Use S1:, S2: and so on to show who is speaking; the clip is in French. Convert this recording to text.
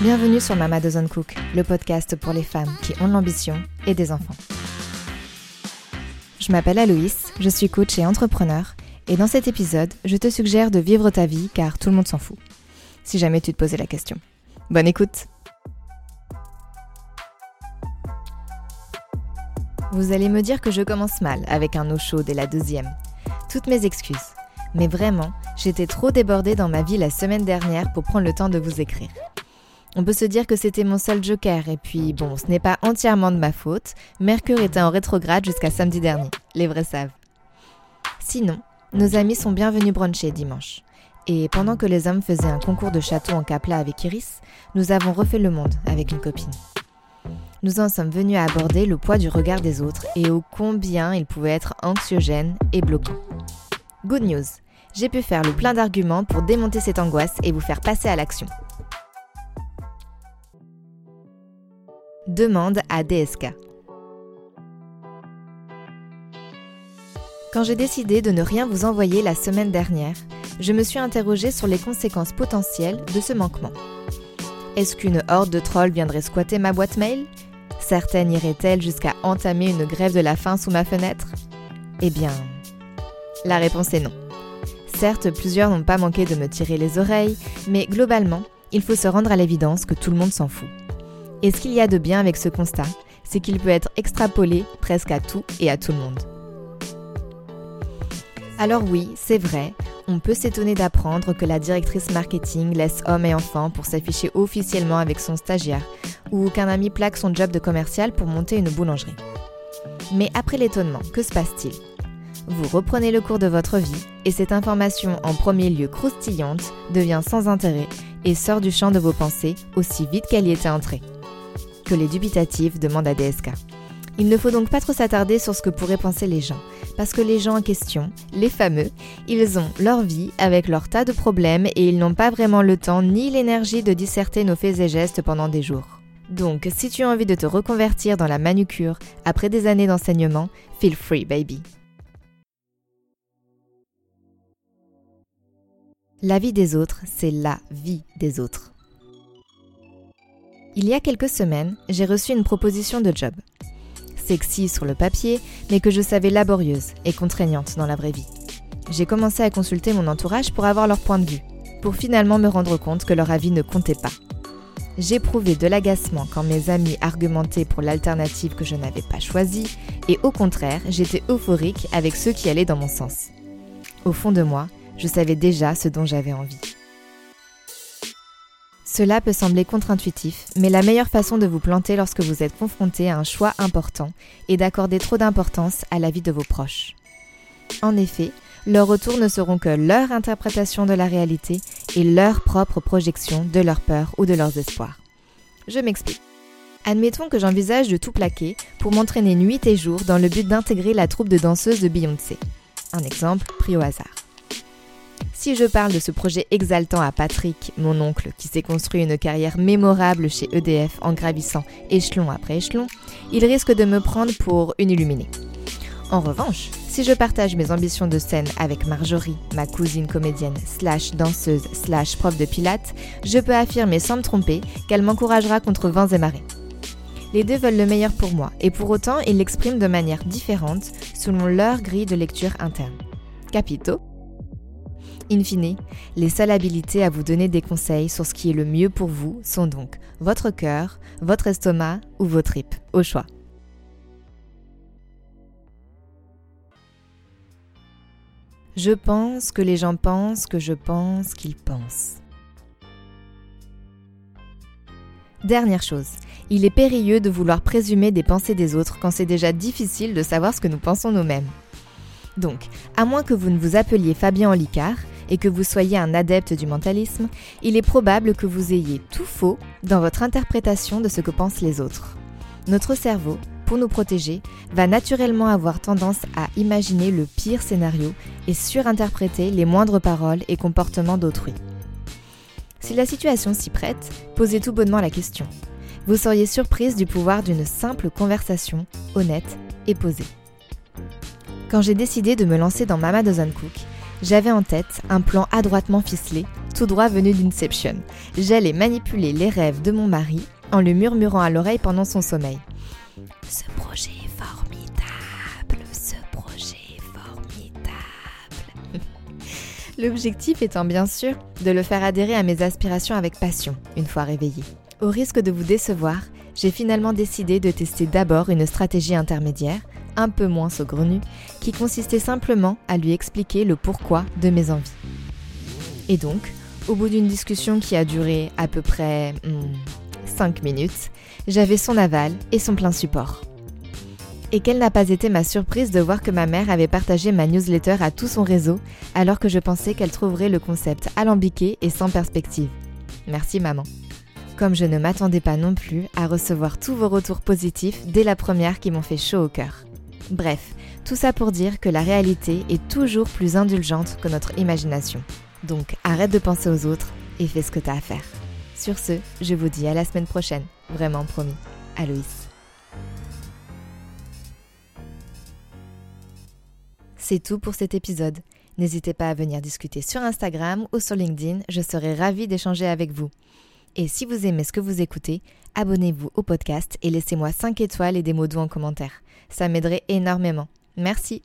S1: Bienvenue sur Mama Doesn't Cook, le podcast pour les femmes qui ont de l'ambition et des enfants. Je m'appelle Aloïs, je suis coach et entrepreneur, et dans cet épisode, je te suggère de vivre ta vie car tout le monde s'en fout. Si jamais tu te posais la question. Bonne écoute Vous allez me dire que je commence mal avec un eau chaude et la deuxième. Toutes mes excuses. Mais vraiment, j'étais trop débordée dans ma vie la semaine dernière pour prendre le temps de vous écrire. On peut se dire que c'était mon seul joker, et puis bon, ce n'est pas entièrement de ma faute. Mercure était en rétrograde jusqu'à samedi dernier, les vrais savent. Sinon, nos amis sont bienvenus bruncher dimanche. Et pendant que les hommes faisaient un concours de château en capla avec Iris, nous avons refait le monde avec une copine. Nous en sommes venus à aborder le poids du regard des autres et au combien il pouvait être anxiogène et bloquant. Good news, j'ai pu faire le plein d'arguments pour démonter cette angoisse et vous faire passer à l'action. Demande à DSK. Quand j'ai décidé de ne rien vous envoyer la semaine dernière, je me suis interrogée sur les conséquences potentielles de ce manquement. Est-ce qu'une horde de trolls viendrait squatter ma boîte mail? Certaines iraient-elles jusqu'à entamer une grève de la faim sous ma fenêtre? Eh bien, la réponse est non. Certes, plusieurs n'ont pas manqué de me tirer les oreilles, mais globalement, il faut se rendre à l'évidence que tout le monde s'en fout. Et ce qu'il y a de bien avec ce constat, c'est qu'il peut être extrapolé presque à tout et à tout le monde. Alors oui, c'est vrai, on peut s'étonner d'apprendre que la directrice marketing laisse hommes et enfants pour s'afficher officiellement avec son stagiaire, ou qu'un ami plaque son job de commercial pour monter une boulangerie. Mais après l'étonnement, que se passe-t-il? Vous reprenez le cours de votre vie, et cette information en premier lieu croustillante devient sans intérêt et sort du champ de vos pensées aussi vite qu'elle y était entrée que les dubitatifs demandent à DSK. Il ne faut donc pas trop s'attarder sur ce que pourraient penser les gens, parce que les gens en question, les fameux, ils ont leur vie avec leur tas de problèmes et ils n'ont pas vraiment le temps ni l'énergie de disserter nos faits et gestes pendant des jours. Donc, si tu as envie de te reconvertir dans la manucure après des années d'enseignement, feel free, baby. La vie des autres, c'est la vie des autres. Il y a quelques semaines, j'ai reçu une proposition de job. Sexy sur le papier, mais que je savais laborieuse et contraignante dans la vraie vie. J'ai commencé à consulter mon entourage pour avoir leur point de vue, pour finalement me rendre compte que leur avis ne comptait pas. J'éprouvais de l'agacement quand mes amis argumentaient pour l'alternative que je n'avais pas choisie, et au contraire, j'étais euphorique avec ceux qui allaient dans mon sens. Au fond de moi, je savais déjà ce dont j'avais envie. Cela peut sembler contre-intuitif, mais la meilleure façon de vous planter lorsque vous êtes confronté à un choix important est d'accorder trop d'importance à la vie de vos proches. En effet, leurs retours ne seront que leur interprétation de la réalité et leur propre projection de leurs peurs ou de leurs espoirs. Je m'explique. Admettons que j'envisage de tout plaquer pour m'entraîner nuit et jour dans le but d'intégrer la troupe de danseuses de Beyoncé. Un exemple pris au hasard. Si je parle de ce projet exaltant à Patrick, mon oncle, qui s'est construit une carrière mémorable chez EDF en gravissant échelon après échelon, il risque de me prendre pour une illuminée. En revanche, si je partage mes ambitions de scène avec Marjorie, ma cousine comédienne slash danseuse slash prof de pilates, je peux affirmer sans me tromper qu'elle m'encouragera contre vents et marées. Les deux veulent le meilleur pour moi, et pour autant ils l'expriment de manière différente selon leur grille de lecture interne. Capito? In fine, les seules habilités à vous donner des conseils sur ce qui est le mieux pour vous sont donc votre cœur, votre estomac ou vos tripes, au choix. Je pense que les gens pensent que je pense qu'ils pensent. Dernière chose, il est périlleux de vouloir présumer des pensées des autres quand c'est déjà difficile de savoir ce que nous pensons nous-mêmes. Donc, à moins que vous ne vous appeliez Fabien Olicard, et que vous soyez un adepte du mentalisme, il est probable que vous ayez tout faux dans votre interprétation de ce que pensent les autres. Notre cerveau, pour nous protéger, va naturellement avoir tendance à imaginer le pire scénario et surinterpréter les moindres paroles et comportements d'autrui. Si la situation s'y prête, posez tout bonnement la question. Vous seriez surprise du pouvoir d'une simple conversation honnête et posée. Quand j'ai décidé de me lancer dans Mama Doesn't Cook, j'avais en tête un plan adroitement ficelé tout droit venu d'Inception. J'allais manipuler les rêves de mon mari en le murmurant à l'oreille pendant son sommeil. Ce projet formidable, ce projet formidable. L'objectif étant bien sûr de le faire adhérer à mes aspirations avec passion, une fois réveillé. Au risque de vous décevoir, j'ai finalement décidé de tester d'abord une stratégie intermédiaire, un peu moins saugrenue, qui consistait simplement à lui expliquer le pourquoi de mes envies. Et donc, au bout d'une discussion qui a duré à peu près 5 hmm, minutes, j'avais son aval et son plein support. Et quelle n'a pas été ma surprise de voir que ma mère avait partagé ma newsletter à tout son réseau alors que je pensais qu'elle trouverait le concept alambiqué et sans perspective. Merci maman comme je ne m'attendais pas non plus à recevoir tous vos retours positifs dès la première qui m'ont fait chaud au cœur. Bref, tout ça pour dire que la réalité est toujours plus indulgente que notre imagination. Donc arrête de penser aux autres et fais ce que t'as à faire. Sur ce, je vous dis à la semaine prochaine, vraiment promis. Aloïs. C'est tout pour cet épisode. N'hésitez pas à venir discuter sur Instagram ou sur LinkedIn, je serai ravie d'échanger avec vous. Et si vous aimez ce que vous écoutez, abonnez-vous au podcast et laissez-moi 5 étoiles et des mots doux en commentaire. Ça m'aiderait énormément. Merci.